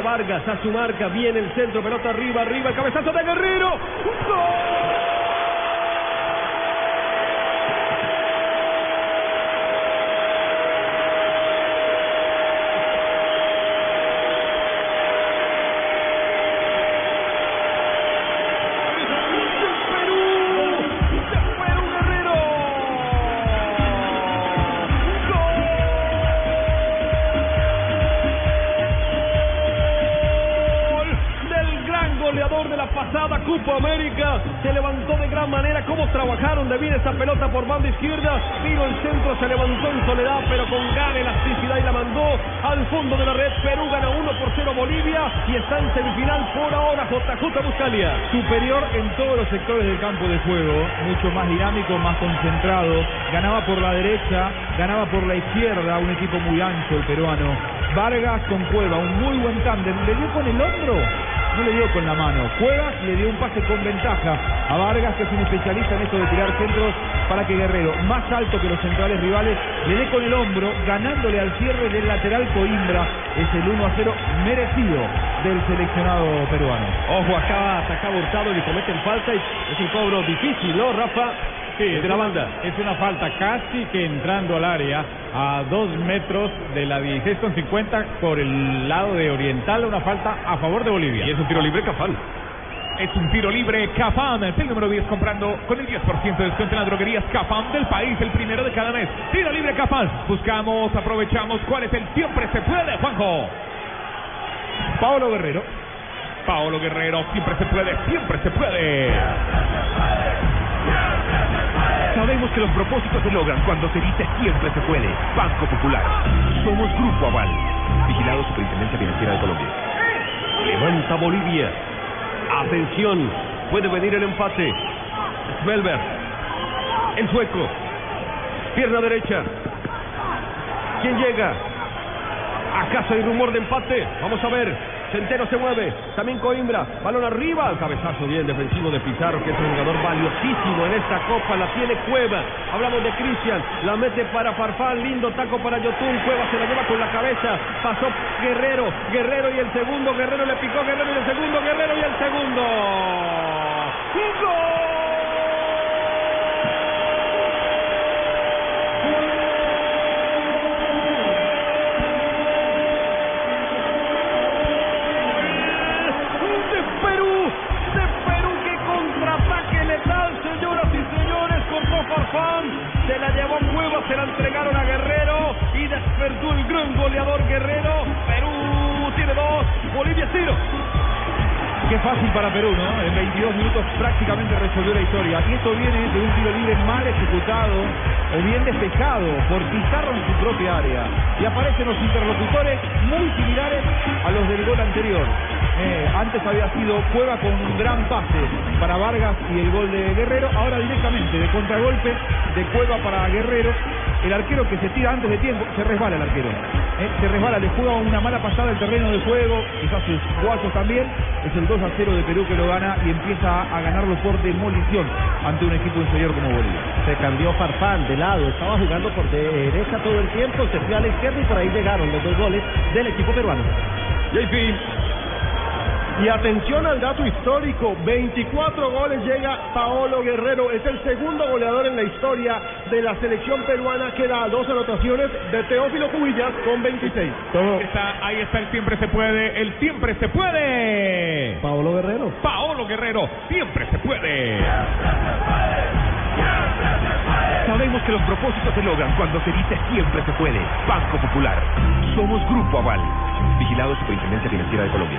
Vargas a su marca. Viene el centro. Pelota arriba, arriba. Cabezazo de Guerrero. ¡Gol! De la pasada Copa América. Se levantó de gran manera. Cómo trabajaron de bien esa pelota por banda izquierda. Tiro el centro, se levantó en soledad, pero con gran elasticidad y la mandó al fondo de la red. Perú gana 1 por 0 Bolivia y está en semifinal por ahora JJ Buscalia. Superior en todos los sectores del campo de juego. Mucho más dinámico, más concentrado. Ganaba por la derecha, ganaba por la izquierda. Un equipo muy ancho el peruano. Vargas con Cueva, un muy buen tándem. Le dio con el hombro no le dio con la mano. Juega y le dio un pase con ventaja a Vargas, que es un especialista en esto de tirar centros para que Guerrero, más alto que los centrales rivales, le dé con el hombro, ganándole al cierre del lateral Coimbra. Es el 1 a 0 merecido del seleccionado peruano. Ojo, acaba atacado Hurtado y le cometen falta y es un cobro difícil, ¿no, Rafa? Sí, de la banda. Es una falta casi que entrando al área a dos metros de la 16 con 50 por el lado de Oriental, una falta a favor de Bolivia. Y es un tiro libre Cafán. Es un tiro libre Cafán, el número 10 comprando con el 10% de descuento en las droguerías Cafán del país, el primero de cada mes. Tiro libre Cafán. Buscamos, aprovechamos cuál es el siempre se puede, Juanjo. Paolo Guerrero. Paolo Guerrero, siempre se puede, siempre se puede. Sabemos que los propósitos se logran cuando se dice siempre se puede. Banco Popular. Somos Grupo Aval. Vigilado Superintendencia Financiera de Colombia. Levanta Bolivia. Atención. Puede venir el empate. Smelberg. El sueco. Pierna derecha. ¿Quién llega? ¿Acaso hay rumor de empate? Vamos a ver. Centeno se mueve, también Coimbra, balón arriba, el cabezazo bien defensivo de Pizarro, que es un jugador valiosísimo en esta copa, la tiene Cueva, hablamos de Cristian, la mete para Farfán, lindo taco para Yotun, Cueva se la lleva con la cabeza, pasó Guerrero, Guerrero y el segundo, Guerrero le picó, Guerrero y el segundo, Guerrero y el segundo. ¡Gol! Se la entregaron a Guerrero y despertó el gran goleador Guerrero. Perú tiene dos, Bolivia cero. Qué fácil para Perú, ¿no? En 22 minutos prácticamente resolvió la historia. Y esto viene de un tiro libre mal ejecutado o bien despejado por Pizarro en su propia área. Y aparecen los interlocutores muy similares a los del gol anterior. Eh, antes había sido Cueva con un gran pase para Vargas y el gol de Guerrero. Ahora directamente de contragolpe de Cueva para Guerrero. El arquero que se tira antes de tiempo, se resbala el arquero. Eh, se resbala, le juega una mala pasada el terreno de juego, quizás sus guachos también. Es el 2 a 0 de Perú que lo gana y empieza a ganarlo por demolición ante un equipo inferior como Bolivia. Se cambió Farfán de lado, estaba jugando por derecha todo el tiempo, se fue a la izquierda y por ahí llegaron los dos goles del equipo peruano. JP, y atención al dato histórico, 24 goles llega Paolo Guerrero, es el segundo goleador en la historia de la selección peruana que da dos anotaciones de Teófilo Cubillas con 26. Está, ahí está el siempre se puede, el siempre se puede. Paolo Guerrero. Paolo Guerrero, siempre se puede. Sabemos que los propósitos se logran cuando se dice siempre se puede. Banco Popular. Somos Grupo Aval. Vigilado Superintendencia Financiera de Colombia.